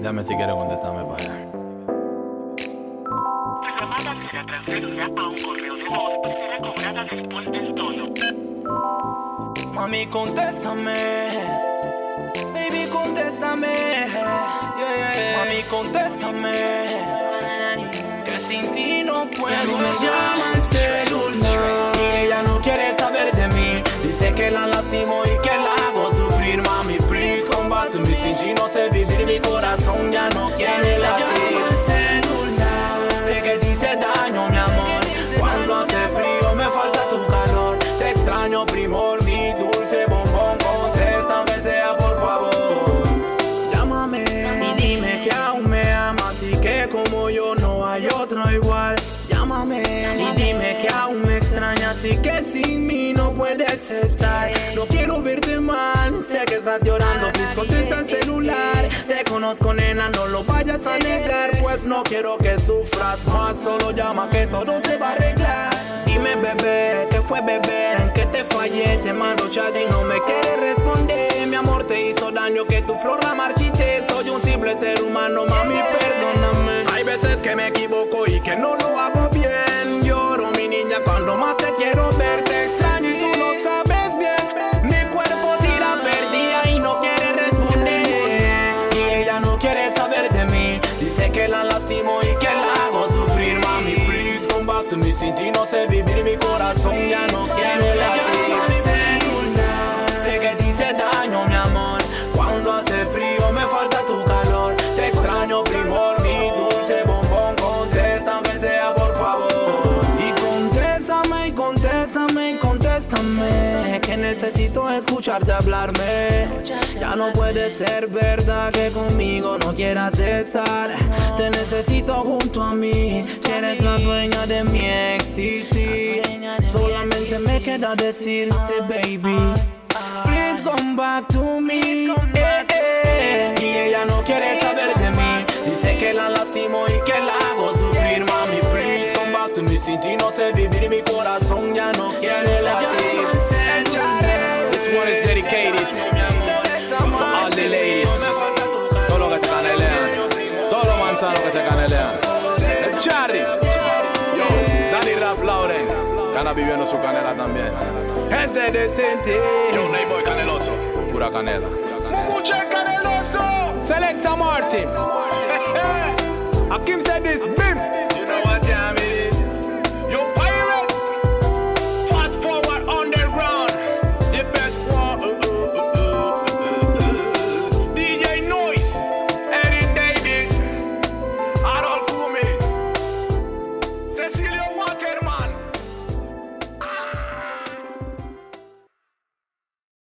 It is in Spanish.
Dame si quieres contestarme para allá. Tu llamada será transferida a un correo de voz y será cobrada después del tono. Mami, contéstame. Baby, contéstame. Yeah, yeah. Mami, contéstame. Que sin ti no puedo. Me primor, mi dulce bombón. Contesta, aunque sea por favor. Llámame y dime que aún me amas y que como yo no hay otro igual. Llámame y dime que aún me extrañas y que sin mí no puedes estar. No quiero verte mal, sé que estás llorando, please contesta el celular. Te conozco, nena, no lo vayas a negar, pues no quiero que sufras más. Solo llama que todo se va a arreglar. Dime, bebé, que fue bebé, te mando y no me quieres responder. Mi amor te hizo daño, que tu flor la marchite. Soy un simple ser humano, mami, perdóname. Hay veces que me equivoco y que no lo hago bien. Lloro, mi niña, cuando más te quiero ver, te extraño y tú lo sabes bien. Mi cuerpo tira perdida y no quiere responder. Y ella no quiere saber de mí. Dice que la lastimo y que la hago sufrir. Mami, please come back to me. Sin no sé vivir, primor, mi dulce bombón. Contesta, aunque sea por favor. Y contéstame, contéstame, contéstame. Que necesito escucharte hablarme. Ya no puede ser verdad que conmigo no quieras estar. Te necesito junto a mí. Eres la dueña de mi existir. Solamente me queda decirte, baby. Lastimo y que la hago sufrir. Mami, please come back to me. Sin ti no sé vivir. Mi corazón ya no quiere latir. This one is dedicated for all the ladies. Todo lo que se canelean. Todos los manzanos que se canelean. El Charry. Yo, Danny Rap Lauren. Anda viviendo su canela también. Gente decente. Yo, Neyboy Caneloso. Pura canela. Mucha caneloso. Selecta Martin. Akim said this.